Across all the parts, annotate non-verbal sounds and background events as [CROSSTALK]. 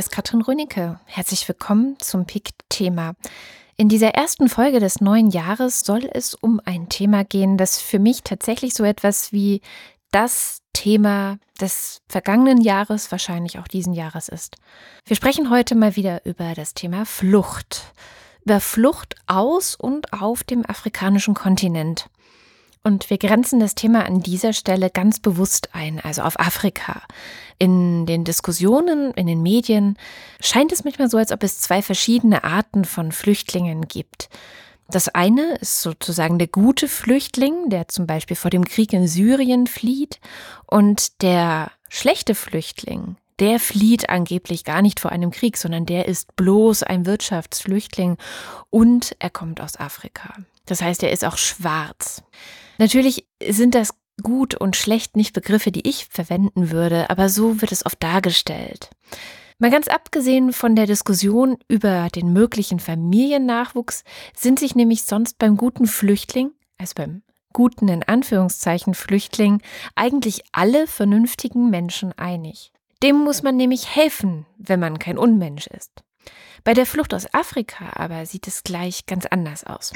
ist Katrin Rönecke. Herzlich willkommen zum PIK-Thema. In dieser ersten Folge des neuen Jahres soll es um ein Thema gehen, das für mich tatsächlich so etwas wie das Thema des vergangenen Jahres, wahrscheinlich auch diesen Jahres ist. Wir sprechen heute mal wieder über das Thema Flucht. Über Flucht aus und auf dem afrikanischen Kontinent. Und wir grenzen das Thema an dieser Stelle ganz bewusst ein, also auf Afrika. In den Diskussionen, in den Medien scheint es manchmal so, als ob es zwei verschiedene Arten von Flüchtlingen gibt. Das eine ist sozusagen der gute Flüchtling, der zum Beispiel vor dem Krieg in Syrien flieht, und der schlechte Flüchtling, der flieht angeblich gar nicht vor einem Krieg, sondern der ist bloß ein Wirtschaftsflüchtling und er kommt aus Afrika. Das heißt, er ist auch schwarz. Natürlich sind das gut und schlecht nicht Begriffe, die ich verwenden würde, aber so wird es oft dargestellt. Mal ganz abgesehen von der Diskussion über den möglichen Familiennachwuchs sind sich nämlich sonst beim guten Flüchtling, also beim guten in Anführungszeichen Flüchtling, eigentlich alle vernünftigen Menschen einig. Dem muss man nämlich helfen, wenn man kein Unmensch ist. Bei der Flucht aus Afrika aber sieht es gleich ganz anders aus.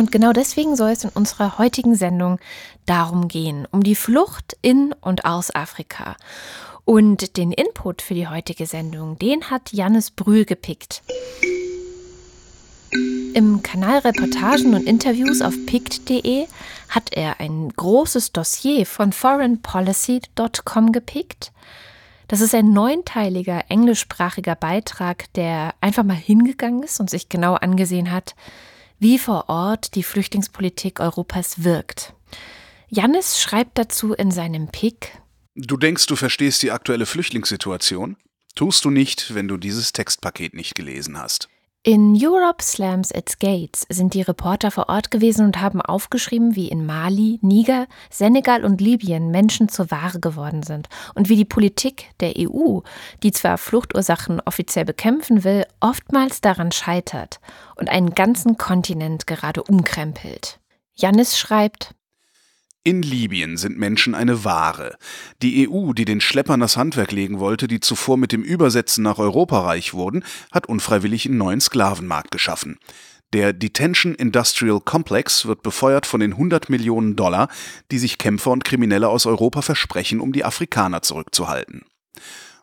Und genau deswegen soll es in unserer heutigen Sendung darum gehen, um die Flucht in und aus Afrika. Und den Input für die heutige Sendung, den hat Jannis Brühl gepickt. Im Kanal Reportagen und Interviews auf pict.de hat er ein großes Dossier von foreignpolicy.com gepickt. Das ist ein neunteiliger englischsprachiger Beitrag, der einfach mal hingegangen ist und sich genau angesehen hat, wie vor Ort die Flüchtlingspolitik Europas wirkt. Jannis schreibt dazu in seinem Pick Du denkst, du verstehst die aktuelle Flüchtlingssituation? Tust du nicht, wenn du dieses Textpaket nicht gelesen hast. In Europe Slams its Gates sind die Reporter vor Ort gewesen und haben aufgeschrieben, wie in Mali, Niger, Senegal und Libyen Menschen zur Ware geworden sind und wie die Politik der EU, die zwar Fluchtursachen offiziell bekämpfen will, oftmals daran scheitert und einen ganzen Kontinent gerade umkrempelt. Jannis schreibt, in Libyen sind Menschen eine Ware. Die EU, die den Schleppern das Handwerk legen wollte, die zuvor mit dem Übersetzen nach Europa reich wurden, hat unfreiwillig einen neuen Sklavenmarkt geschaffen. Der Detention Industrial Complex wird befeuert von den 100 Millionen Dollar, die sich Kämpfer und Kriminelle aus Europa versprechen, um die Afrikaner zurückzuhalten.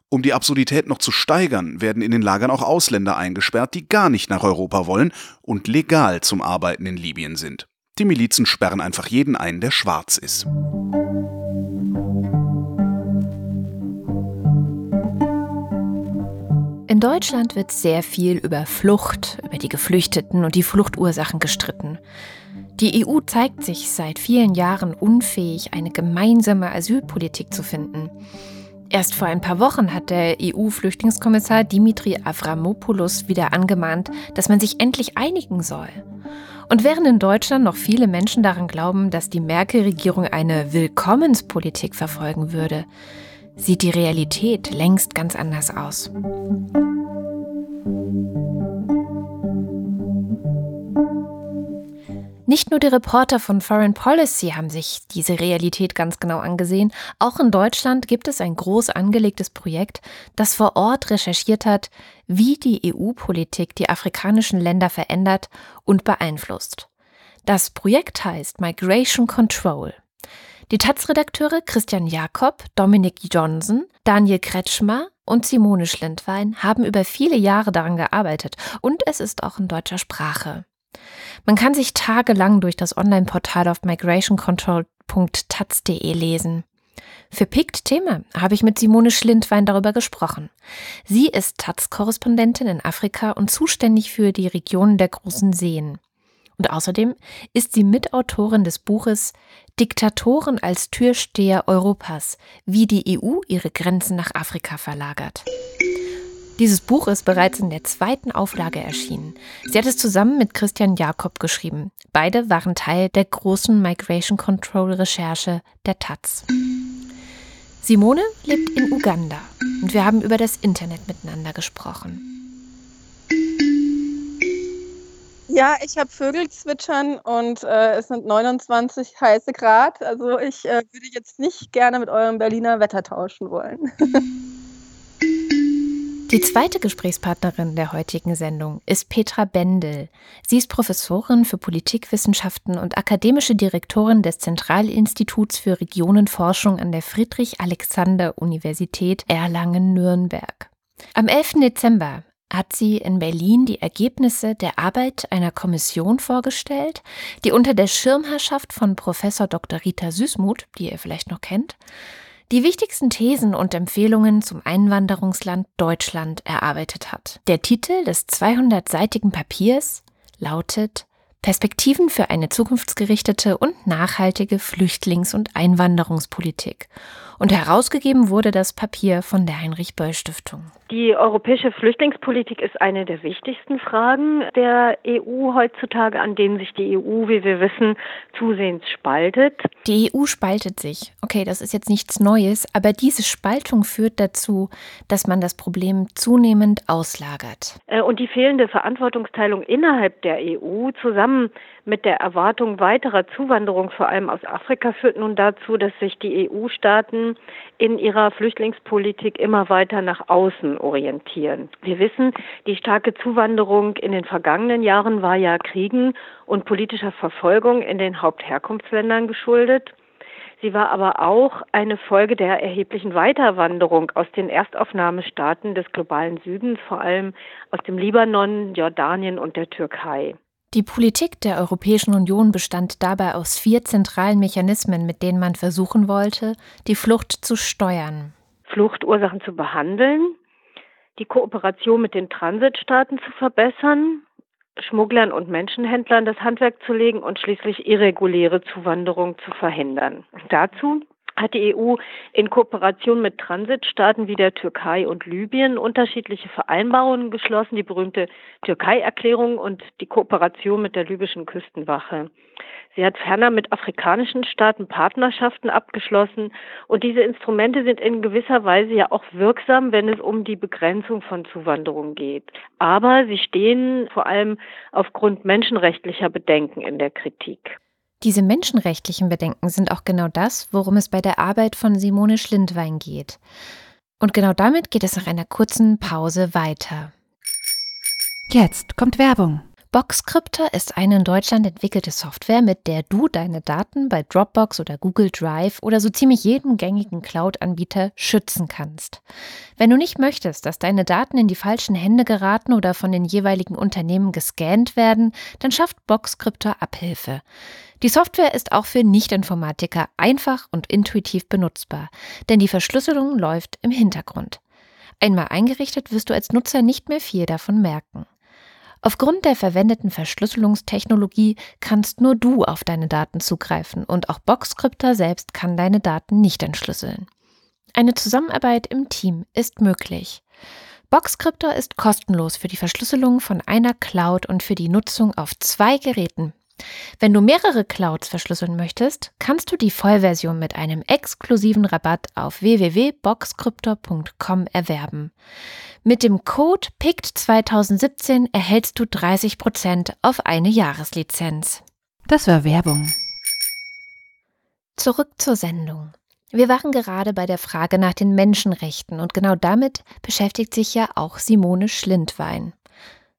Um die Absurdität noch zu steigern, werden in den Lagern auch Ausländer eingesperrt, die gar nicht nach Europa wollen und legal zum Arbeiten in Libyen sind. Die Milizen sperren einfach jeden ein, der schwarz ist. In Deutschland wird sehr viel über Flucht, über die Geflüchteten und die Fluchtursachen gestritten. Die EU zeigt sich seit vielen Jahren unfähig, eine gemeinsame Asylpolitik zu finden. Erst vor ein paar Wochen hat der EU-Flüchtlingskommissar Dimitri Avramopoulos wieder angemahnt, dass man sich endlich einigen soll. Und während in Deutschland noch viele Menschen daran glauben, dass die Merkel-Regierung eine Willkommenspolitik verfolgen würde, sieht die Realität längst ganz anders aus. Nicht nur die Reporter von Foreign Policy haben sich diese Realität ganz genau angesehen, auch in Deutschland gibt es ein groß angelegtes Projekt, das vor Ort recherchiert hat, wie die EU-Politik die afrikanischen Länder verändert und beeinflusst. Das Projekt heißt Migration Control. Die Taz-Redakteure Christian Jakob, Dominik Johnson, Daniel Kretschmer und Simone Schlindwein haben über viele Jahre daran gearbeitet und es ist auch in deutscher Sprache. Man kann sich tagelang durch das Online-Portal auf migrationcontrol.taz.de lesen. Für PICT Thema habe ich mit Simone Schlindwein darüber gesprochen. Sie ist Taz-Korrespondentin in Afrika und zuständig für die Regionen der großen Seen. Und außerdem ist sie Mitautorin des Buches Diktatoren als Türsteher Europas, wie die EU ihre Grenzen nach Afrika verlagert. Dieses Buch ist bereits in der zweiten Auflage erschienen. Sie hat es zusammen mit Christian Jakob geschrieben. Beide waren Teil der großen Migration Control Recherche der Taz. Simone lebt in Uganda und wir haben über das Internet miteinander gesprochen. Ja, ich habe Vögel zwitschern und äh, es sind 29 heiße Grad. Also ich äh, würde jetzt nicht gerne mit eurem Berliner Wetter tauschen wollen. [LAUGHS] Die zweite Gesprächspartnerin der heutigen Sendung ist Petra Bendel. Sie ist Professorin für Politikwissenschaften und akademische Direktorin des Zentralinstituts für Regionenforschung an der Friedrich-Alexander-Universität Erlangen-Nürnberg. Am 11. Dezember hat sie in Berlin die Ergebnisse der Arbeit einer Kommission vorgestellt, die unter der Schirmherrschaft von Professor Dr. Rita Süßmuth, die ihr vielleicht noch kennt, die wichtigsten Thesen und Empfehlungen zum Einwanderungsland Deutschland erarbeitet hat. Der Titel des 200-seitigen Papiers lautet Perspektiven für eine zukunftsgerichtete und nachhaltige Flüchtlings- und Einwanderungspolitik und herausgegeben wurde das Papier von der Heinrich-Böll-Stiftung. Die europäische Flüchtlingspolitik ist eine der wichtigsten Fragen der EU heutzutage, an denen sich die EU, wie wir wissen, zusehends spaltet. Die EU spaltet sich. Okay, das ist jetzt nichts Neues, aber diese Spaltung führt dazu, dass man das Problem zunehmend auslagert. Äh, und die fehlende Verantwortungsteilung innerhalb der EU zusammen mit der Erwartung weiterer Zuwanderung, vor allem aus Afrika, führt nun dazu, dass sich die EU-Staaten in ihrer Flüchtlingspolitik immer weiter nach außen orientieren. Wir wissen, die starke Zuwanderung in den vergangenen Jahren war ja Kriegen und politischer Verfolgung in den Hauptherkunftsländern geschuldet. Sie war aber auch eine Folge der erheblichen Weiterwanderung aus den Erstaufnahmestaaten des globalen Südens, vor allem aus dem Libanon, Jordanien und der Türkei. Die Politik der Europäischen Union bestand dabei aus vier zentralen Mechanismen, mit denen man versuchen wollte, die Flucht zu steuern. Fluchtursachen zu behandeln, die Kooperation mit den Transitstaaten zu verbessern, Schmugglern und Menschenhändlern das Handwerk zu legen und schließlich irreguläre Zuwanderung zu verhindern. Dazu hat die EU in Kooperation mit Transitstaaten wie der Türkei und Libyen unterschiedliche Vereinbarungen geschlossen, die berühmte Türkei-Erklärung und die Kooperation mit der libyschen Küstenwache. Sie hat ferner mit afrikanischen Staaten Partnerschaften abgeschlossen und diese Instrumente sind in gewisser Weise ja auch wirksam, wenn es um die Begrenzung von Zuwanderung geht. Aber sie stehen vor allem aufgrund menschenrechtlicher Bedenken in der Kritik. Diese menschenrechtlichen Bedenken sind auch genau das, worum es bei der Arbeit von Simone Schlindwein geht. Und genau damit geht es nach einer kurzen Pause weiter. Jetzt kommt Werbung. Boxcryptor ist eine in Deutschland entwickelte Software, mit der du deine Daten bei Dropbox oder Google Drive oder so ziemlich jedem gängigen Cloud-Anbieter schützen kannst. Wenn du nicht möchtest, dass deine Daten in die falschen Hände geraten oder von den jeweiligen Unternehmen gescannt werden, dann schafft Boxcryptor Abhilfe. Die Software ist auch für Nicht-Informatiker einfach und intuitiv benutzbar, denn die Verschlüsselung läuft im Hintergrund. Einmal eingerichtet wirst du als Nutzer nicht mehr viel davon merken. Aufgrund der verwendeten Verschlüsselungstechnologie kannst nur du auf deine Daten zugreifen und auch Boxcryptor selbst kann deine Daten nicht entschlüsseln. Eine Zusammenarbeit im Team ist möglich. Boxcryptor ist kostenlos für die Verschlüsselung von einer Cloud und für die Nutzung auf zwei Geräten wenn du mehrere Clouds verschlüsseln möchtest, kannst du die Vollversion mit einem exklusiven Rabatt auf www.boxcryptor.com erwerben. Mit dem Code PICT2017 erhältst du 30% auf eine Jahreslizenz. Das war Werbung. Zurück zur Sendung. Wir waren gerade bei der Frage nach den Menschenrechten und genau damit beschäftigt sich ja auch Simone Schlindwein.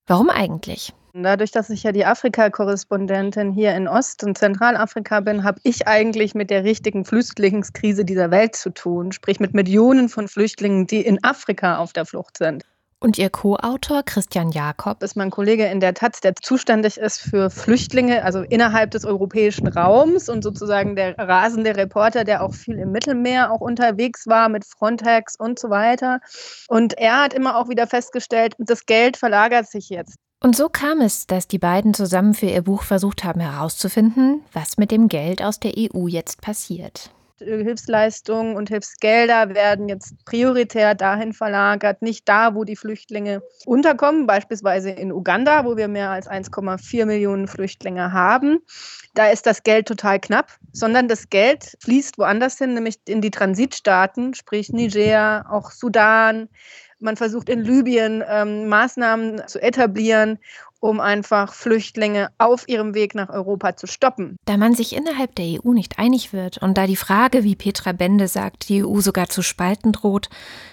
Warum eigentlich? Dadurch, dass ich ja die Afrika-Korrespondentin hier in Ost- und Zentralafrika bin, habe ich eigentlich mit der richtigen Flüchtlingskrise dieser Welt zu tun, sprich mit Millionen von Flüchtlingen, die in Afrika auf der Flucht sind. Und Ihr Co-Autor Christian Jakob ist mein Kollege in der Taz, der zuständig ist für Flüchtlinge, also innerhalb des europäischen Raums und sozusagen der rasende Reporter, der auch viel im Mittelmeer auch unterwegs war mit Frontex und so weiter. Und er hat immer auch wieder festgestellt, das Geld verlagert sich jetzt. Und so kam es, dass die beiden zusammen für ihr Buch versucht haben herauszufinden, was mit dem Geld aus der EU jetzt passiert. Hilfsleistungen und Hilfsgelder werden jetzt prioritär dahin verlagert, nicht da, wo die Flüchtlinge unterkommen, beispielsweise in Uganda, wo wir mehr als 1,4 Millionen Flüchtlinge haben. Da ist das Geld total knapp, sondern das Geld fließt woanders hin, nämlich in die Transitstaaten, sprich Niger, auch Sudan, man versucht in Libyen ähm, Maßnahmen zu etablieren, um einfach Flüchtlinge auf ihrem Weg nach Europa zu stoppen. Da man sich innerhalb der EU nicht einig wird und da die Frage, wie Petra Bende sagt, die EU sogar zu spalten droht,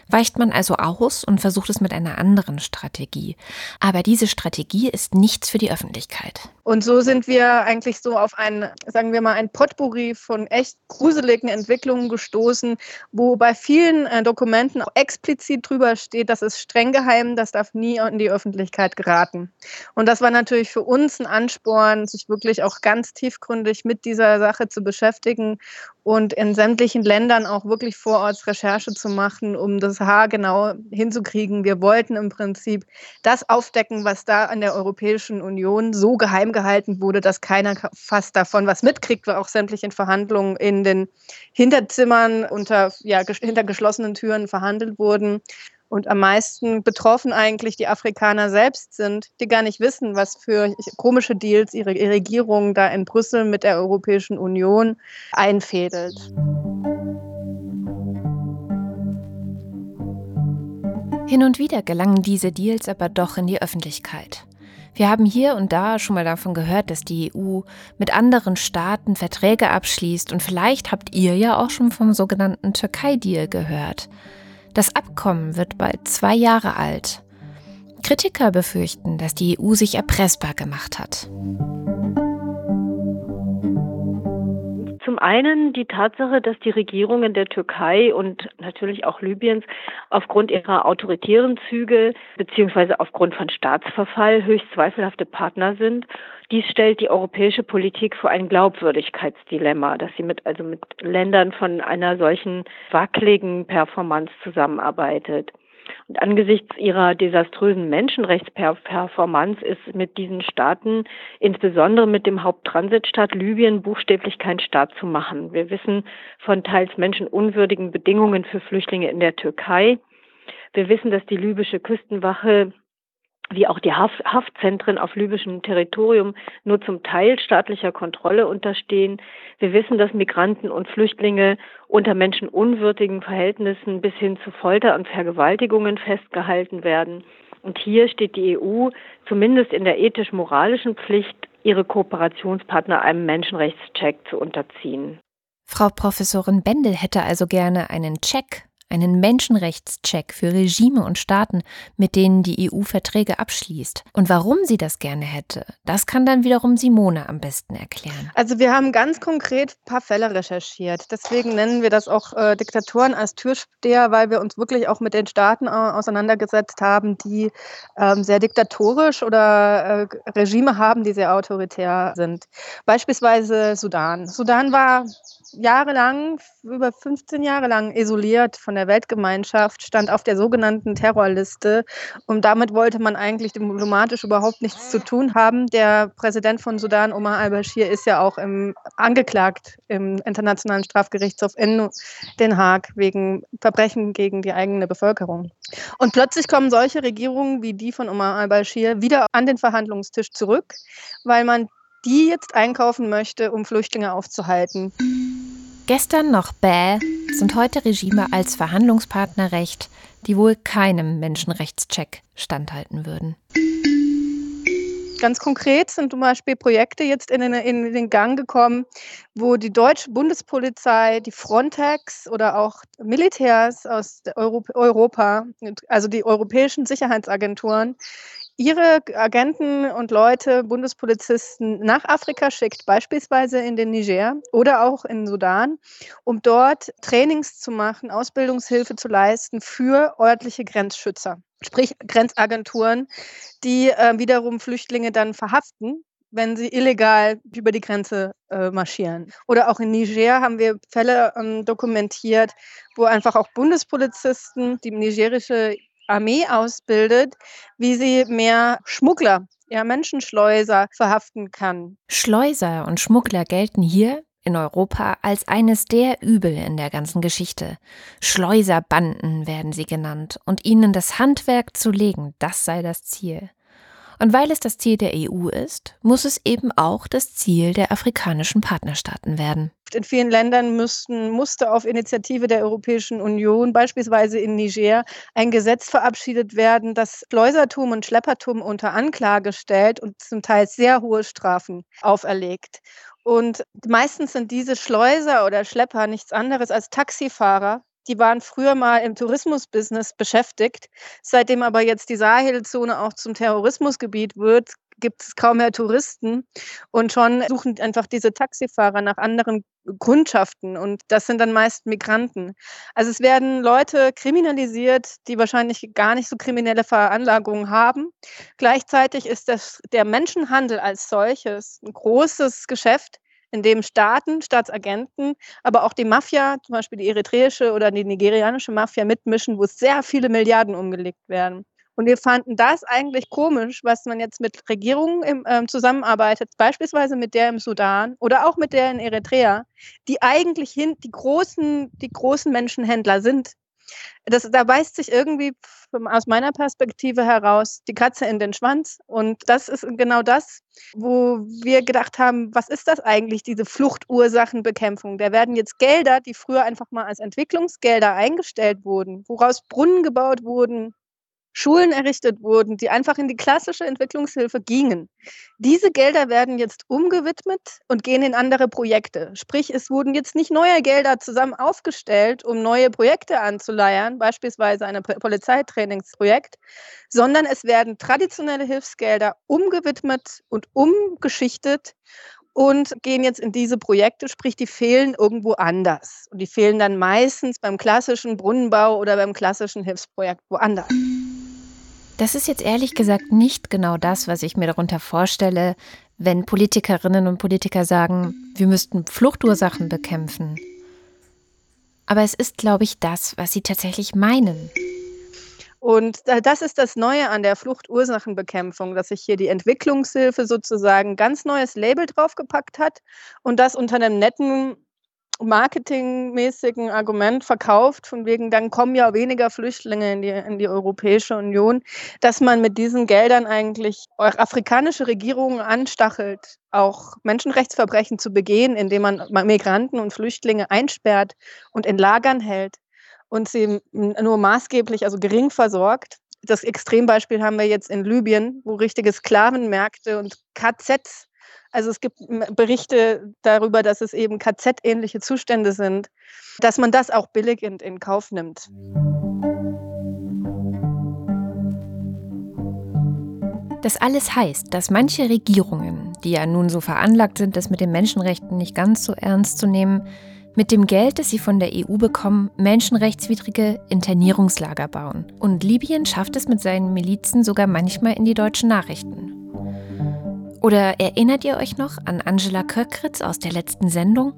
weicht man also aus und versucht es mit einer anderen Strategie. Aber diese Strategie ist nichts für die Öffentlichkeit. Und so sind wir eigentlich so auf ein, sagen wir mal, ein Potpourri von echt gruseligen Entwicklungen gestoßen, wo bei vielen äh, Dokumenten auch explizit drüber steht, das ist streng geheim, das darf nie in die Öffentlichkeit geraten. Und das war natürlich für uns ein Ansporn, sich wirklich auch ganz tiefgründig mit dieser Sache zu beschäftigen und in sämtlichen Ländern auch wirklich vor Ort Recherche zu machen, um das Haar genau hinzukriegen. Wir wollten im Prinzip das aufdecken, was da an der Europäischen Union so geheim gehalten wurde, dass keiner fast davon was mitkriegt, weil auch sämtliche Verhandlungen in den Hinterzimmern unter ja, hinter geschlossenen Türen verhandelt wurden und am meisten betroffen eigentlich die Afrikaner selbst sind, die gar nicht wissen, was für komische Deals ihre Regierung da in Brüssel mit der Europäischen Union einfädelt. Hin und wieder gelangen diese Deals aber doch in die Öffentlichkeit. Wir haben hier und da schon mal davon gehört, dass die EU mit anderen Staaten Verträge abschließt und vielleicht habt ihr ja auch schon vom sogenannten Türkei-Deal gehört. Das Abkommen wird bald zwei Jahre alt. Kritiker befürchten, dass die EU sich erpressbar gemacht hat. Zum einen die Tatsache, dass die Regierungen der Türkei und natürlich auch Libyens aufgrund ihrer autoritären Züge beziehungsweise aufgrund von Staatsverfall höchst zweifelhafte Partner sind. Dies stellt die europäische Politik vor ein Glaubwürdigkeitsdilemma, dass sie mit, also mit Ländern von einer solchen wackeligen Performance zusammenarbeitet. Und angesichts ihrer desaströsen Menschenrechtsperformance ist mit diesen Staaten, insbesondere mit dem Haupttransitstaat Libyen, buchstäblich kein Staat zu machen. Wir wissen von teils menschenunwürdigen Bedingungen für Flüchtlinge in der Türkei. Wir wissen, dass die libysche Küstenwache wie auch die Haft Haftzentren auf libyschem Territorium nur zum Teil staatlicher Kontrolle unterstehen. Wir wissen, dass Migranten und Flüchtlinge unter menschenunwürdigen Verhältnissen bis hin zu Folter und Vergewaltigungen festgehalten werden. Und hier steht die EU zumindest in der ethisch-moralischen Pflicht, ihre Kooperationspartner einem Menschenrechtscheck zu unterziehen. Frau Professorin Bendel hätte also gerne einen Check einen Menschenrechtscheck für Regime und Staaten, mit denen die EU Verträge abschließt. Und warum sie das gerne hätte, das kann dann wiederum Simone am besten erklären. Also wir haben ganz konkret ein paar Fälle recherchiert. Deswegen nennen wir das auch äh, Diktatoren als Türsteher, weil wir uns wirklich auch mit den Staaten äh, auseinandergesetzt haben, die ähm, sehr diktatorisch oder äh, Regime haben, die sehr autoritär sind. Beispielsweise Sudan. Sudan war jahrelang, über 15 Jahre lang isoliert von der Weltgemeinschaft, stand auf der sogenannten Terrorliste. Und damit wollte man eigentlich diplomatisch überhaupt nichts zu tun haben. Der Präsident von Sudan, Omar al-Bashir, ist ja auch im, angeklagt im Internationalen Strafgerichtshof in Den Haag wegen Verbrechen gegen die eigene Bevölkerung. Und plötzlich kommen solche Regierungen wie die von Omar al-Bashir wieder an den Verhandlungstisch zurück, weil man die jetzt einkaufen möchte, um Flüchtlinge aufzuhalten. Gestern noch Bäh sind heute Regime als Verhandlungspartner recht, die wohl keinem Menschenrechtscheck standhalten würden. Ganz konkret sind zum Beispiel Projekte jetzt in in den Gang gekommen, wo die deutsche Bundespolizei, die Frontex oder auch Militärs aus Europa, also die europäischen Sicherheitsagenturen, ihre Agenten und Leute, Bundespolizisten nach Afrika schickt, beispielsweise in den Niger oder auch in Sudan, um dort Trainings zu machen, Ausbildungshilfe zu leisten für örtliche Grenzschützer, sprich Grenzagenturen, die äh, wiederum Flüchtlinge dann verhaften wenn sie illegal über die Grenze äh, marschieren. Oder auch in Niger haben wir Fälle ähm, dokumentiert, wo einfach auch Bundespolizisten die nigerische Armee ausbildet, wie sie mehr Schmuggler, ja Menschenschleuser verhaften kann. Schleuser und Schmuggler gelten hier in Europa als eines der Übel in der ganzen Geschichte. Schleuserbanden werden sie genannt, und ihnen das Handwerk zu legen, das sei das Ziel. Und weil es das Ziel der EU ist, muss es eben auch das Ziel der afrikanischen Partnerstaaten werden. In vielen Ländern müssten, musste auf Initiative der Europäischen Union, beispielsweise in Niger, ein Gesetz verabschiedet werden, das Schleusertum und Schleppertum unter Anklage stellt und zum Teil sehr hohe Strafen auferlegt. Und meistens sind diese Schleuser oder Schlepper nichts anderes als Taxifahrer, die waren früher mal im Tourismusbusiness beschäftigt. Seitdem aber jetzt die Sahelzone auch zum Terrorismusgebiet wird, gibt es kaum mehr Touristen und schon suchen einfach diese Taxifahrer nach anderen Kundschaften und das sind dann meist Migranten. Also es werden Leute kriminalisiert, die wahrscheinlich gar nicht so kriminelle Veranlagungen haben. Gleichzeitig ist das, der Menschenhandel als solches ein großes Geschäft, in dem Staaten, Staatsagenten, aber auch die Mafia, zum Beispiel die eritreische oder die nigerianische Mafia mitmischen, wo sehr viele Milliarden umgelegt werden. Und wir fanden das eigentlich komisch, was man jetzt mit Regierungen im, äh, zusammenarbeitet, beispielsweise mit der im Sudan oder auch mit der in Eritrea, die eigentlich hin, die großen, die großen Menschenhändler sind, das, da beißt sich irgendwie aus meiner Perspektive heraus die Katze in den Schwanz. Und das ist genau das, wo wir gedacht haben, was ist das eigentlich, diese Fluchtursachenbekämpfung? Da werden jetzt Gelder, die früher einfach mal als Entwicklungsgelder eingestellt wurden, woraus Brunnen gebaut wurden, Schulen errichtet wurden, die einfach in die klassische Entwicklungshilfe gingen. Diese Gelder werden jetzt umgewidmet und gehen in andere Projekte. Sprich, es wurden jetzt nicht neue Gelder zusammen aufgestellt, um neue Projekte anzuleiern, beispielsweise ein Polizeitrainingsprojekt, sondern es werden traditionelle Hilfsgelder umgewidmet und umgeschichtet und gehen jetzt in diese Projekte, sprich, die fehlen irgendwo anders. Und die fehlen dann meistens beim klassischen Brunnenbau oder beim klassischen Hilfsprojekt woanders. Das ist jetzt ehrlich gesagt nicht genau das, was ich mir darunter vorstelle, wenn Politikerinnen und Politiker sagen, wir müssten Fluchtursachen bekämpfen. Aber es ist, glaube ich, das, was sie tatsächlich meinen. Und das ist das Neue an der Fluchtursachenbekämpfung, dass sich hier die Entwicklungshilfe sozusagen ganz neues Label draufgepackt hat und das unter einem netten marketingmäßigen Argument verkauft, von wegen, dann kommen ja weniger Flüchtlinge in die, in die Europäische Union, dass man mit diesen Geldern eigentlich afrikanische Regierungen anstachelt, auch Menschenrechtsverbrechen zu begehen, indem man Migranten und Flüchtlinge einsperrt und in Lagern hält und sie nur maßgeblich, also gering versorgt. Das Extrembeispiel haben wir jetzt in Libyen, wo richtige Sklavenmärkte und KZs also es gibt Berichte darüber, dass es eben KZ-ähnliche Zustände sind, dass man das auch billigend in Kauf nimmt. Das alles heißt, dass manche Regierungen, die ja nun so veranlagt sind, das mit den Menschenrechten nicht ganz so ernst zu nehmen, mit dem Geld, das sie von der EU bekommen, menschenrechtswidrige Internierungslager bauen. Und Libyen schafft es mit seinen Milizen sogar manchmal in die deutschen Nachrichten. Oder erinnert ihr euch noch an Angela Köckritz aus der letzten Sendung?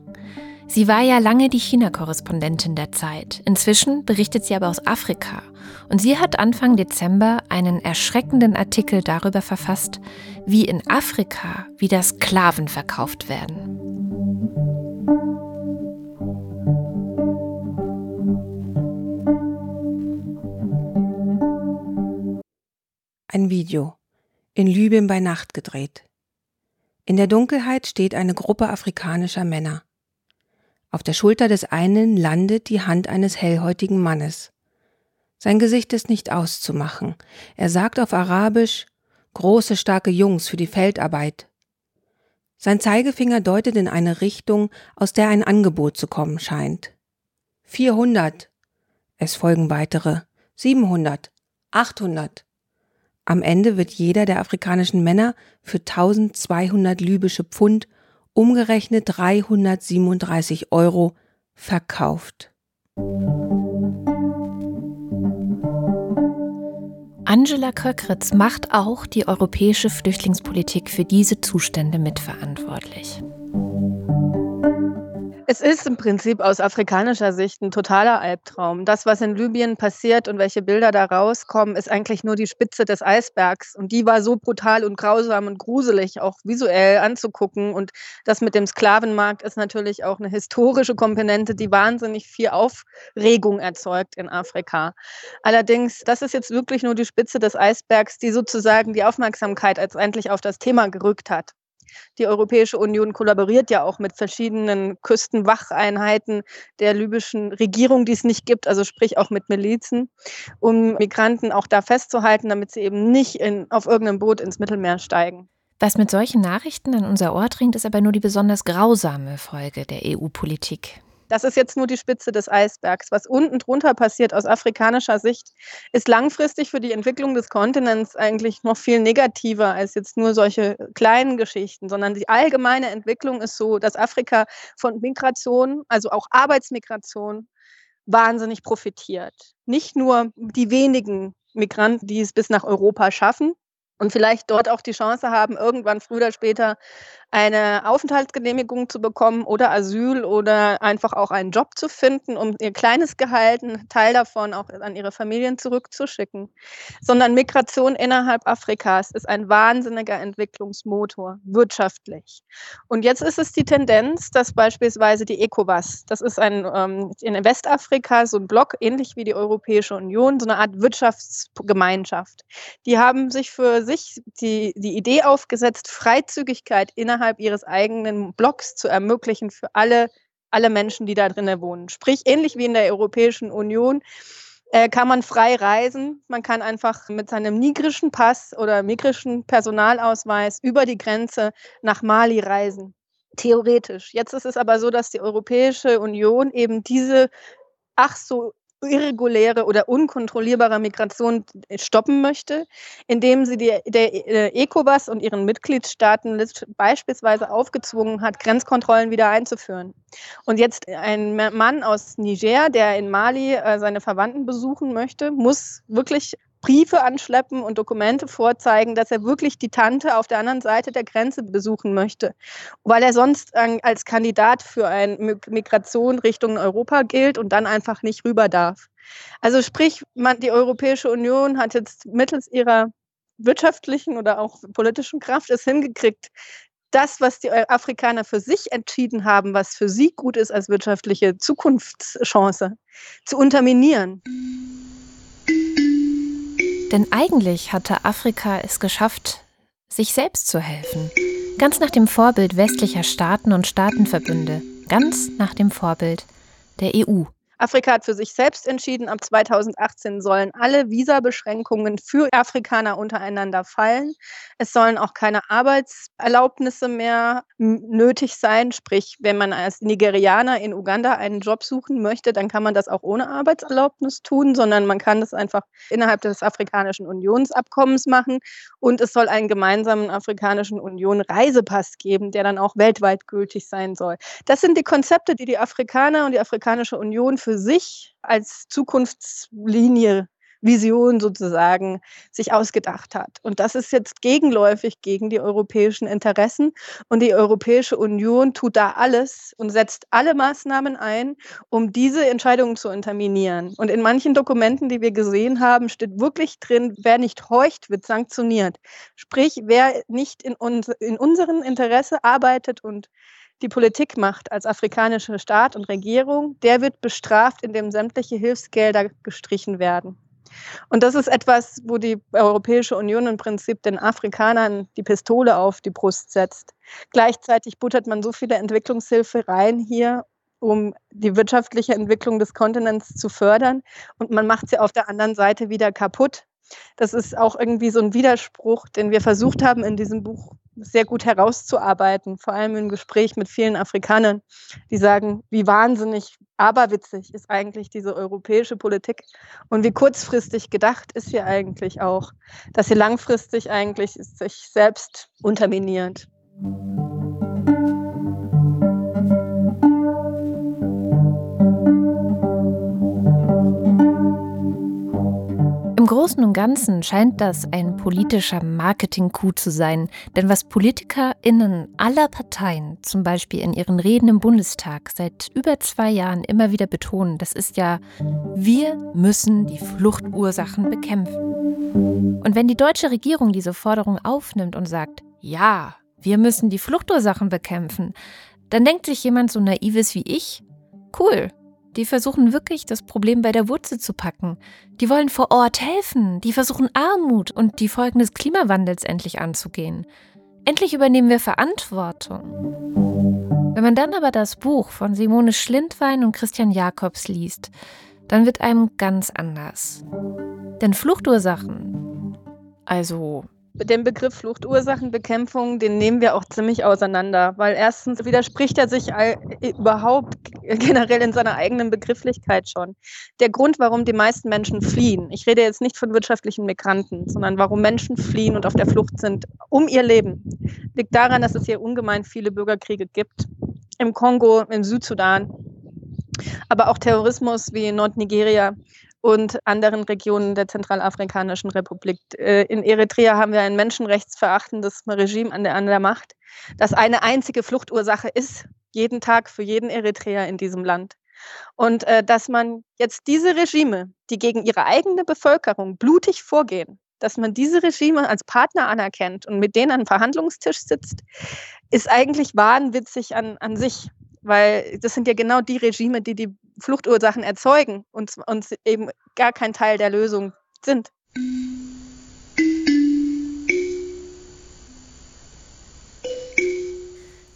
Sie war ja lange die China-Korrespondentin der Zeit. Inzwischen berichtet sie aber aus Afrika. Und sie hat Anfang Dezember einen erschreckenden Artikel darüber verfasst, wie in Afrika wieder Sklaven verkauft werden. Ein Video. In Libyen bei Nacht gedreht. In der Dunkelheit steht eine Gruppe afrikanischer Männer. Auf der Schulter des einen landet die Hand eines hellhäutigen Mannes. Sein Gesicht ist nicht auszumachen. Er sagt auf Arabisch große, starke Jungs für die Feldarbeit. Sein Zeigefinger deutet in eine Richtung, aus der ein Angebot zu kommen scheint. 400. Es folgen weitere. 700. 800. Am Ende wird jeder der afrikanischen Männer für 1200 libysche Pfund, umgerechnet 337 Euro, verkauft. Angela Köckritz macht auch die europäische Flüchtlingspolitik für diese Zustände mitverantwortlich. Es ist im Prinzip aus afrikanischer Sicht ein totaler Albtraum. Das, was in Libyen passiert und welche Bilder da rauskommen, ist eigentlich nur die Spitze des Eisbergs. Und die war so brutal und grausam und gruselig, auch visuell anzugucken. Und das mit dem Sklavenmarkt ist natürlich auch eine historische Komponente, die wahnsinnig viel Aufregung erzeugt in Afrika. Allerdings, das ist jetzt wirklich nur die Spitze des Eisbergs, die sozusagen die Aufmerksamkeit als endlich auf das Thema gerückt hat. Die Europäische Union kollaboriert ja auch mit verschiedenen Küstenwacheinheiten der libyschen Regierung, die es nicht gibt, also sprich auch mit Milizen, um Migranten auch da festzuhalten, damit sie eben nicht in, auf irgendeinem Boot ins Mittelmeer steigen. Was mit solchen Nachrichten an unser Ohr dringt, ist aber nur die besonders grausame Folge der EU-Politik. Das ist jetzt nur die Spitze des Eisbergs. Was unten drunter passiert aus afrikanischer Sicht, ist langfristig für die Entwicklung des Kontinents eigentlich noch viel negativer als jetzt nur solche kleinen Geschichten, sondern die allgemeine Entwicklung ist so, dass Afrika von Migration, also auch Arbeitsmigration, wahnsinnig profitiert. Nicht nur die wenigen Migranten, die es bis nach Europa schaffen, und vielleicht dort auch die Chance haben, irgendwann früher oder später eine Aufenthaltsgenehmigung zu bekommen oder Asyl oder einfach auch einen Job zu finden, um ihr kleines Gehalt, einen Teil davon auch an ihre Familien zurückzuschicken. Sondern Migration innerhalb Afrikas ist ein wahnsinniger Entwicklungsmotor, wirtschaftlich. Und jetzt ist es die Tendenz, dass beispielsweise die ECOWAS, das ist ein ähm, in Westafrika so ein Block, ähnlich wie die Europäische Union, so eine Art Wirtschaftsgemeinschaft. Die haben sich für sich die, die Idee aufgesetzt, Freizügigkeit innerhalb ihres eigenen Blocks zu ermöglichen für alle, alle Menschen, die da drinnen wohnen. Sprich, ähnlich wie in der Europäischen Union äh, kann man frei reisen. Man kann einfach mit seinem nigrischen Pass oder migrischen Personalausweis über die Grenze nach Mali reisen. Theoretisch. Jetzt ist es aber so, dass die Europäische Union eben diese ach so irreguläre oder unkontrollierbare Migration stoppen möchte, indem sie die, der, der ECOWAS und ihren Mitgliedstaaten beispielsweise aufgezwungen hat, Grenzkontrollen wieder einzuführen. Und jetzt ein Mann aus Niger, der in Mali äh, seine Verwandten besuchen möchte, muss wirklich Briefe anschleppen und Dokumente vorzeigen, dass er wirklich die Tante auf der anderen Seite der Grenze besuchen möchte, weil er sonst als Kandidat für eine Migration Richtung Europa gilt und dann einfach nicht rüber darf. Also sprich, man, die Europäische Union hat jetzt mittels ihrer wirtschaftlichen oder auch politischen Kraft es hingekriegt, das, was die Afrikaner für sich entschieden haben, was für sie gut ist als wirtschaftliche Zukunftschance, zu unterminieren. Denn eigentlich hatte Afrika es geschafft, sich selbst zu helfen. Ganz nach dem Vorbild westlicher Staaten und Staatenverbünde. Ganz nach dem Vorbild der EU. Afrika hat für sich selbst entschieden, ab 2018 sollen alle Visabeschränkungen für Afrikaner untereinander fallen. Es sollen auch keine Arbeitserlaubnisse mehr nötig sein. Sprich, wenn man als Nigerianer in Uganda einen Job suchen möchte, dann kann man das auch ohne Arbeitserlaubnis tun, sondern man kann das einfach innerhalb des Afrikanischen Unionsabkommens machen. Und es soll einen gemeinsamen Afrikanischen Union Reisepass geben, der dann auch weltweit gültig sein soll. Das sind die Konzepte, die die Afrikaner und die Afrikanische Union für sich als Zukunftslinie Vision sozusagen sich ausgedacht hat. Und das ist jetzt gegenläufig gegen die europäischen Interessen. Und die Europäische Union tut da alles und setzt alle Maßnahmen ein, um diese Entscheidungen zu unterminieren. Und in manchen Dokumenten, die wir gesehen haben, steht wirklich drin, wer nicht horcht, wird sanktioniert. Sprich, wer nicht in, uns, in unserem Interesse arbeitet und die Politik macht als afrikanische Staat und Regierung, der wird bestraft, indem sämtliche Hilfsgelder gestrichen werden. Und das ist etwas, wo die Europäische Union im Prinzip den Afrikanern die Pistole auf die Brust setzt. Gleichzeitig buttert man so viele Entwicklungshilfe rein hier, um die wirtschaftliche Entwicklung des Kontinents zu fördern. Und man macht sie auf der anderen Seite wieder kaputt. Das ist auch irgendwie so ein Widerspruch, den wir versucht haben, in diesem Buch sehr gut herauszuarbeiten, vor allem im Gespräch mit vielen Afrikanern, die sagen, wie wahnsinnig aberwitzig ist eigentlich diese europäische Politik und wie kurzfristig gedacht ist sie eigentlich auch, dass sie langfristig eigentlich sich selbst unterminiert. Großen und Ganzen scheint das ein politischer Marketing-Coup zu sein, denn was PolitikerInnen aller Parteien, zum Beispiel in ihren Reden im Bundestag, seit über zwei Jahren immer wieder betonen, das ist ja, wir müssen die Fluchtursachen bekämpfen. Und wenn die deutsche Regierung diese Forderung aufnimmt und sagt, ja, wir müssen die Fluchtursachen bekämpfen, dann denkt sich jemand so naives wie ich, cool, die versuchen wirklich, das Problem bei der Wurzel zu packen. Die wollen vor Ort helfen. Die versuchen Armut und die Folgen des Klimawandels endlich anzugehen. Endlich übernehmen wir Verantwortung. Wenn man dann aber das Buch von Simone Schlindwein und Christian Jacobs liest, dann wird einem ganz anders. Denn Fluchtursachen, also den Begriff Fluchtursachenbekämpfung, den nehmen wir auch ziemlich auseinander, weil erstens widerspricht er sich all, überhaupt [LAUGHS] generell in seiner eigenen Begrifflichkeit schon. Der Grund, warum die meisten Menschen fliehen, ich rede jetzt nicht von wirtschaftlichen Migranten, sondern warum Menschen fliehen und auf der Flucht sind um ihr Leben, liegt daran, dass es hier ungemein viele Bürgerkriege gibt. Im Kongo, im Südsudan, aber auch Terrorismus wie in Nordnigeria und anderen Regionen der Zentralafrikanischen Republik. Äh, in Eritrea haben wir ein menschenrechtsverachtendes Regime an der, an der Macht, das eine einzige Fluchtursache ist, jeden Tag für jeden Eritreer in diesem Land. Und äh, dass man jetzt diese Regime, die gegen ihre eigene Bevölkerung blutig vorgehen, dass man diese Regime als Partner anerkennt und mit denen den Verhandlungstisch sitzt, ist eigentlich wahnwitzig an, an sich weil das sind ja genau die Regime, die die Fluchtursachen erzeugen und, und eben gar kein Teil der Lösung sind.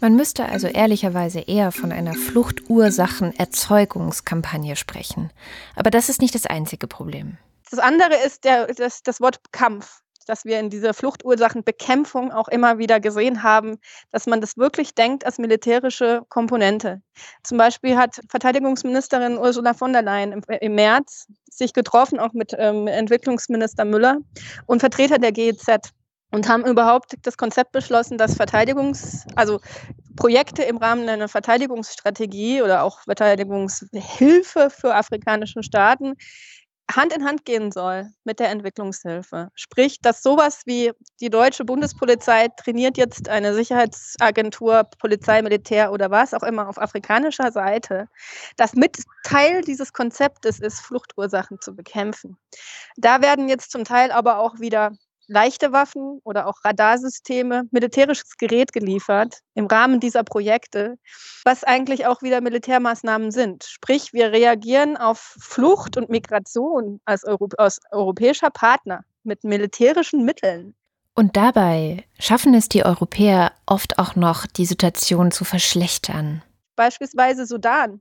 Man müsste also ehrlicherweise eher von einer Fluchtursachenerzeugungskampagne sprechen. Aber das ist nicht das einzige Problem. Das andere ist der, das, das Wort Kampf dass wir in dieser Fluchtursachenbekämpfung auch immer wieder gesehen haben, dass man das wirklich denkt als militärische Komponente. Zum Beispiel hat Verteidigungsministerin Ursula von der Leyen im, im März sich getroffen, auch mit ähm, Entwicklungsminister Müller und Vertreter der GEZ und haben überhaupt das Konzept beschlossen, dass Verteidigungs-, also Projekte im Rahmen einer Verteidigungsstrategie oder auch Verteidigungshilfe für afrikanische Staaten Hand in Hand gehen soll mit der Entwicklungshilfe. Sprich, dass sowas wie die deutsche Bundespolizei trainiert jetzt eine Sicherheitsagentur, Polizei, Militär oder was auch immer auf afrikanischer Seite, dass mit Teil dieses Konzeptes ist, Fluchtursachen zu bekämpfen. Da werden jetzt zum Teil aber auch wieder leichte Waffen oder auch Radarsysteme, militärisches Gerät geliefert im Rahmen dieser Projekte, was eigentlich auch wieder Militärmaßnahmen sind. Sprich, wir reagieren auf Flucht und Migration als, Euro als europäischer Partner mit militärischen Mitteln. Und dabei schaffen es die Europäer oft auch noch, die Situation zu verschlechtern. Beispielsweise Sudan.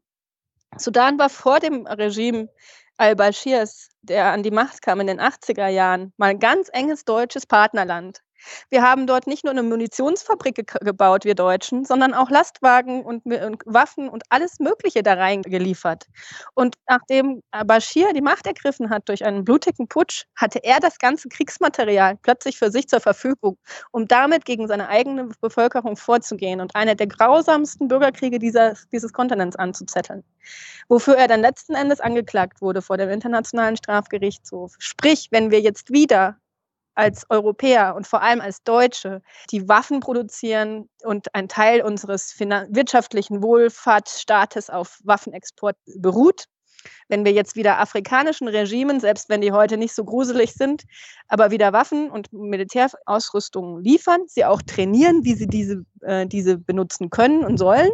Sudan war vor dem Regime al-Bashirs, der an die Macht kam in den 80er Jahren, mal ein ganz enges deutsches Partnerland. Wir haben dort nicht nur eine Munitionsfabrik ge gebaut, wir Deutschen, sondern auch Lastwagen und, und, Waffen und alles Mögliche da reingeliefert. Und nachdem Bashir die Macht ergriffen hat durch einen blutigen Putsch, hatte er das ganze Kriegsmaterial plötzlich für sich zur Verfügung, um damit gegen seine eigene Bevölkerung vorzugehen und einer der grausamsten Bürgerkriege dieser, dieses Kontinents anzuzetteln. Wofür er dann letzten Endes angeklagt wurde vor dem Internationalen Strafgerichtshof. Sprich, wenn wir jetzt wieder als Europäer und vor allem als Deutsche, die Waffen produzieren und ein Teil unseres wirtschaftlichen Wohlfahrtsstaates auf Waffenexport beruht. Wenn wir jetzt wieder afrikanischen Regimen, selbst wenn die heute nicht so gruselig sind, aber wieder Waffen und Militärausrüstung liefern, sie auch trainieren, wie sie diese, äh, diese benutzen können und sollen,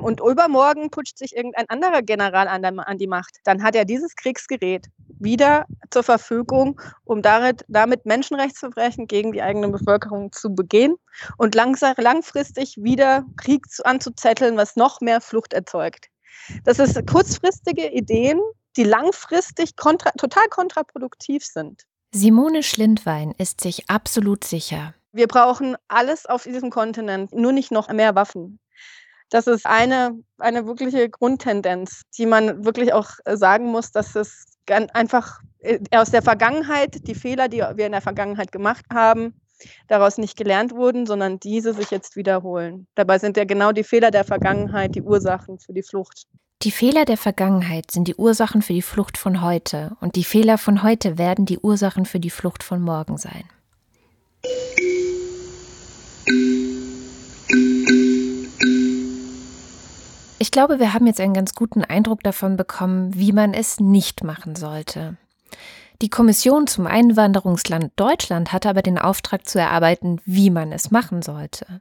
und übermorgen putscht sich irgendein anderer General an, der, an, die Macht, dann hat er dieses Kriegsgerät wieder zur Verfügung, um damit, damit Menschenrechtsverbrechen gegen die eigene Bevölkerung zu begehen und langsam, langfristig wieder Krieg anzuzetteln, was noch mehr Flucht erzeugt. Das sind kurzfristige Ideen, die langfristig kontra, total kontraproduktiv sind. Simone Schlindwein ist sich absolut sicher. Wir brauchen alles auf diesem Kontinent, nur nicht noch mehr Waffen. Das ist eine, eine wirkliche Grundtendenz, die man wirklich auch äh, sagen muss, dass es einfach äh, aus der Vergangenheit, die Fehler, die wir in der Vergangenheit gemacht haben, daraus nicht gelernt wurden, sondern diese sich jetzt wiederholen. Dabei sind ja genau die Fehler der Vergangenheit die Ursachen für die Flucht. Die Fehler der Vergangenheit sind die Ursachen für die Flucht von heute und die Fehler von heute werden die Ursachen für die Flucht von morgen sein. Ich glaube, wir haben jetzt einen ganz guten Eindruck davon bekommen, wie man es nicht machen sollte. Die Kommission zum Einwanderungsland Deutschland hatte aber den Auftrag zu erarbeiten, wie man es machen sollte.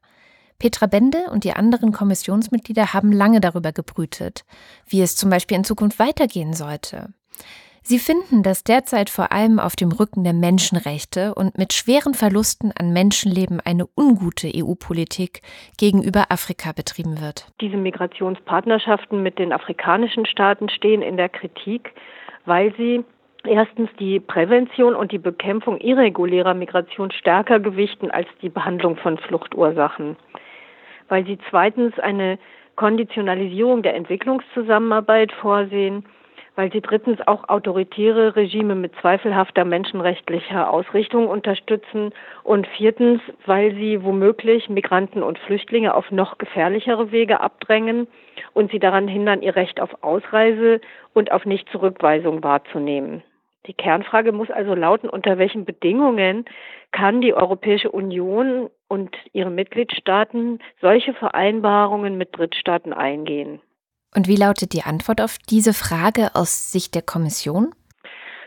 Petra Bende und die anderen Kommissionsmitglieder haben lange darüber gebrütet, wie es zum Beispiel in Zukunft weitergehen sollte. Sie finden, dass derzeit vor allem auf dem Rücken der Menschenrechte und mit schweren Verlusten an Menschenleben eine ungute EU-Politik gegenüber Afrika betrieben wird. Diese Migrationspartnerschaften mit den afrikanischen Staaten stehen in der Kritik, weil sie erstens die Prävention und die Bekämpfung irregulärer Migration stärker gewichten als die Behandlung von Fluchtursachen weil sie zweitens eine Konditionalisierung der Entwicklungszusammenarbeit vorsehen, weil sie drittens auch autoritäre Regime mit zweifelhafter menschenrechtlicher Ausrichtung unterstützen und viertens, weil sie womöglich Migranten und Flüchtlinge auf noch gefährlichere Wege abdrängen und sie daran hindern, ihr Recht auf Ausreise und auf Nichtzurückweisung wahrzunehmen. Die Kernfrage muss also lauten, unter welchen Bedingungen kann die Europäische Union und ihre Mitgliedstaaten solche Vereinbarungen mit Drittstaaten eingehen. Und wie lautet die Antwort auf diese Frage aus Sicht der Kommission?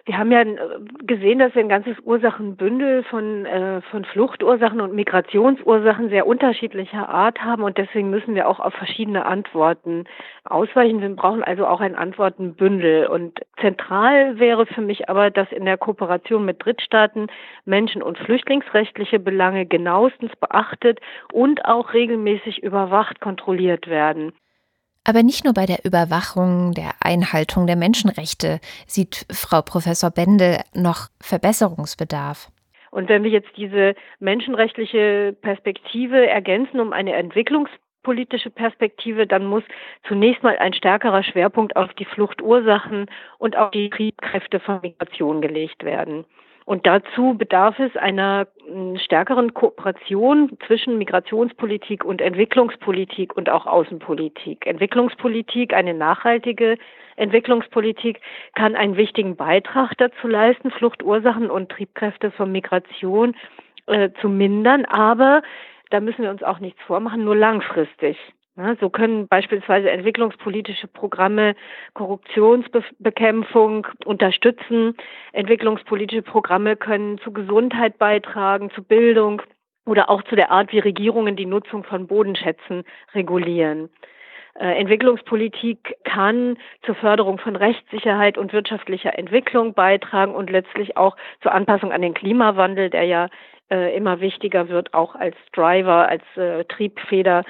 Wir haben ja äh, gesehen, dass wir ein ganzes Ursachenbündel von, äh, von Fluchtursachen und Migrationsursachen sehr unterschiedlicher Art haben und deswegen müssen wir auch auf verschiedene Antworten ausweichen. Wir brauchen also auch ein Antwortenbündel und zentral wäre für mich aber, dass in der Kooperation mit Drittstaaten Menschen- und Flüchtlingsrechtliche Belange genauestens beachtet und auch regelmäßig überwacht kontrolliert werden. Aber nicht nur bei der Überwachung der Einhaltung der Menschenrechte sieht Frau Professor Bende noch Verbesserungsbedarf. Und wenn wir jetzt diese menschenrechtliche Perspektive ergänzen um eine entwicklungspolitische Perspektive, dann muss zunächst mal ein stärkerer Schwerpunkt auf die Fluchtursachen und auf die Triebkräfte von Migration gelegt werden. Und dazu bedarf es einer hm, stärkeren Kooperation zwischen Migrationspolitik und Entwicklungspolitik und auch Außenpolitik. Entwicklungspolitik, eine nachhaltige Entwicklungspolitik kann einen wichtigen Beitrag dazu leisten, Fluchtursachen und Triebkräfte von Migration äh, zu mindern. Aber da müssen wir uns auch nichts vormachen, nur langfristig. So können beispielsweise entwicklungspolitische Programme Korruptionsbekämpfung unterstützen. Entwicklungspolitische Programme können zu Gesundheit beitragen, zu Bildung oder auch zu der Art, wie Regierungen die Nutzung von Bodenschätzen regulieren. Äh, Entwicklungspolitik kann zur Förderung von Rechtssicherheit und wirtschaftlicher Entwicklung beitragen und letztlich auch zur Anpassung an den Klimawandel, der ja äh, immer wichtiger wird, auch als Driver, als äh, Triebfeder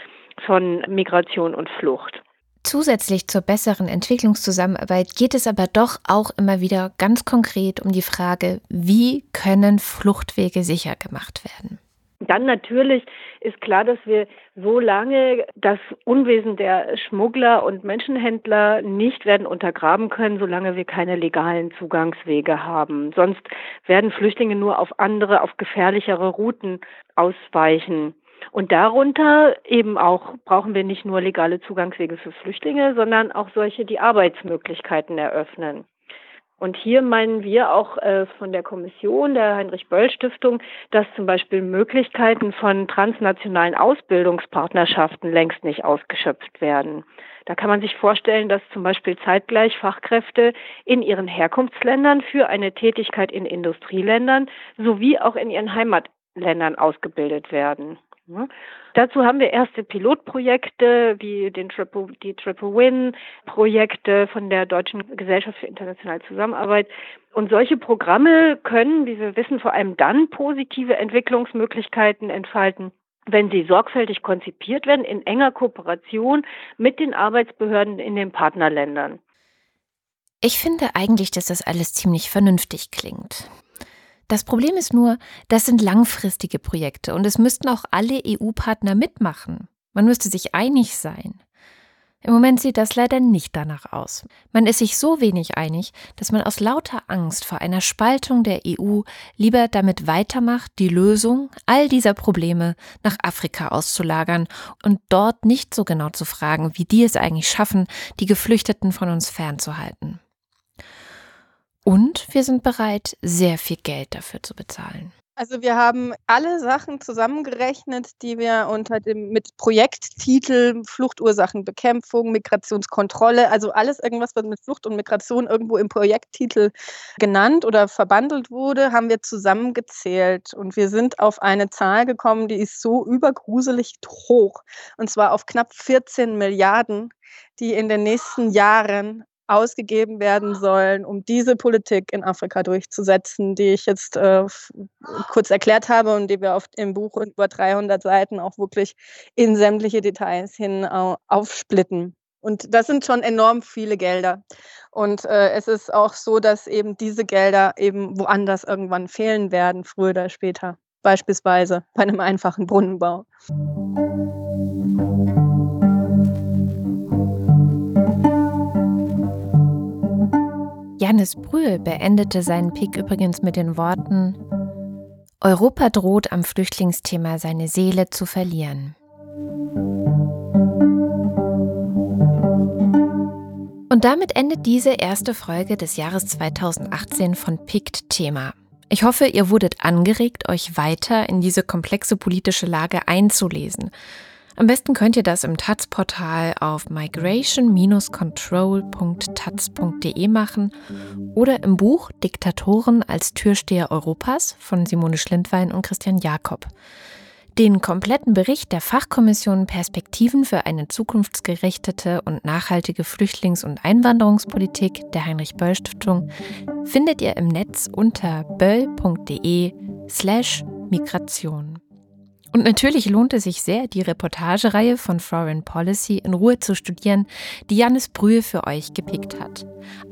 von Migration und Flucht. Zusätzlich zur besseren Entwicklungszusammenarbeit geht es aber doch auch immer wieder ganz konkret um die Frage, wie können Fluchtwege sicher gemacht werden? Dann natürlich ist klar, dass wir so lange das Unwesen der Schmuggler und Menschenhändler nicht werden untergraben können, solange wir keine legalen Zugangswege haben. Sonst werden Flüchtlinge nur auf andere, auf gefährlichere Routen ausweichen. Und darunter eben auch brauchen wir nicht nur legale Zugangswege für Flüchtlinge, sondern auch solche, die Arbeitsmöglichkeiten eröffnen. Und hier meinen wir auch äh, von der Kommission der Heinrich-Böll-Stiftung, dass zum Beispiel Möglichkeiten von transnationalen Ausbildungspartnerschaften längst nicht ausgeschöpft werden. Da kann man sich vorstellen, dass zum Beispiel zeitgleich Fachkräfte in ihren Herkunftsländern für eine Tätigkeit in Industrieländern sowie auch in ihren Heimatländern ausgebildet werden. Ne? Dazu haben wir erste Pilotprojekte wie den Triple, die Triple Win Projekte von der Deutschen Gesellschaft für internationale Zusammenarbeit. Und solche Programme können, wie wir wissen, vor allem dann positive Entwicklungsmöglichkeiten entfalten, wenn sie sorgfältig konzipiert werden in enger Kooperation mit den Arbeitsbehörden in den Partnerländern. Ich finde eigentlich, dass das alles ziemlich vernünftig klingt. Das Problem ist nur, das sind langfristige Projekte und es müssten auch alle EU-Partner mitmachen. Man müsste sich einig sein. Im Moment sieht das leider nicht danach aus. Man ist sich so wenig einig, dass man aus lauter Angst vor einer Spaltung der EU lieber damit weitermacht, die Lösung all dieser Probleme nach Afrika auszulagern und dort nicht so genau zu fragen, wie die es eigentlich schaffen, die Geflüchteten von uns fernzuhalten. Und wir sind bereit, sehr viel Geld dafür zu bezahlen. Also wir haben alle Sachen zusammengerechnet, die wir unter dem mit Projekttitel Fluchtursachenbekämpfung, Migrationskontrolle, also alles irgendwas, was mit Flucht und Migration irgendwo im Projekttitel genannt oder verbandelt wurde, haben wir zusammengezählt und wir sind auf eine Zahl gekommen, die ist so übergruselig hoch und zwar auf knapp 14 Milliarden, die in den nächsten Jahren ausgegeben werden sollen, um diese Politik in Afrika durchzusetzen, die ich jetzt äh, kurz erklärt habe und die wir oft im Buch über 300 Seiten auch wirklich in sämtliche Details hin äh, aufsplitten. Und das sind schon enorm viele Gelder. Und äh, es ist auch so, dass eben diese Gelder eben woanders irgendwann fehlen werden, früher oder später. Beispielsweise bei einem einfachen Brunnenbau. Janis Brühl beendete seinen Pick übrigens mit den Worten Europa droht am Flüchtlingsthema seine Seele zu verlieren. Und damit endet diese erste Folge des Jahres 2018 von PICT Thema. Ich hoffe, ihr wurdet angeregt, euch weiter in diese komplexe politische Lage einzulesen am besten könnt ihr das im Taz-Portal auf migration-control.taz.de machen oder im Buch Diktatoren als Türsteher Europas von Simone Schlindwein und Christian Jakob. Den kompletten Bericht der Fachkommission Perspektiven für eine zukunftsgerichtete und nachhaltige Flüchtlings- und Einwanderungspolitik der Heinrich Böll Stiftung findet ihr im Netz unter böll.de slash Migration. Und natürlich lohnt es sich sehr, die Reportagereihe von Foreign Policy in Ruhe zu studieren, die Janis Brühe für euch gepickt hat.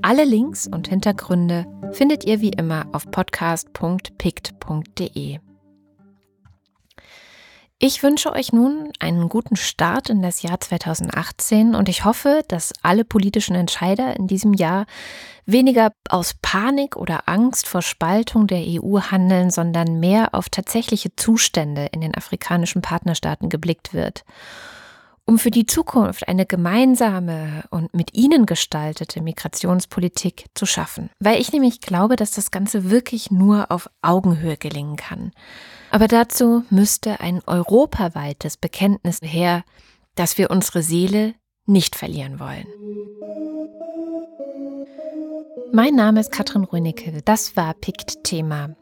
Alle Links und Hintergründe findet ihr wie immer auf podcast.pict.de. Ich wünsche euch nun einen guten Start in das Jahr 2018 und ich hoffe, dass alle politischen Entscheider in diesem Jahr weniger aus Panik oder Angst vor Spaltung der EU handeln, sondern mehr auf tatsächliche Zustände in den afrikanischen Partnerstaaten geblickt wird. Um für die Zukunft eine gemeinsame und mit ihnen gestaltete Migrationspolitik zu schaffen. Weil ich nämlich glaube, dass das Ganze wirklich nur auf Augenhöhe gelingen kann. Aber dazu müsste ein europaweites Bekenntnis her, dass wir unsere Seele nicht verlieren wollen. Mein Name ist Katrin Rönicke. Das war PICT Thema.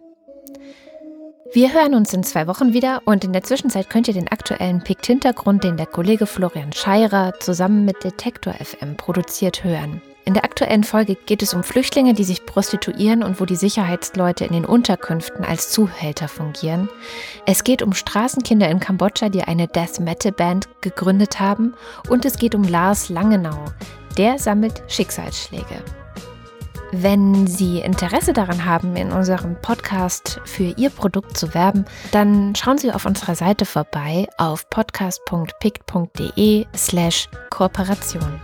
Wir hören uns in zwei Wochen wieder und in der Zwischenzeit könnt ihr den aktuellen PICT-Hintergrund, den der Kollege Florian Scheirer zusammen mit Detektor FM produziert, hören. In der aktuellen Folge geht es um Flüchtlinge, die sich prostituieren und wo die Sicherheitsleute in den Unterkünften als Zuhälter fungieren. Es geht um Straßenkinder in Kambodscha, die eine Death Metal Band gegründet haben. Und es geht um Lars Langenau. Der sammelt Schicksalsschläge. Wenn Sie Interesse daran haben, in unserem Podcast für Ihr Produkt zu werben, dann schauen Sie auf unserer Seite vorbei auf podcast.pict.de slash Kooperation.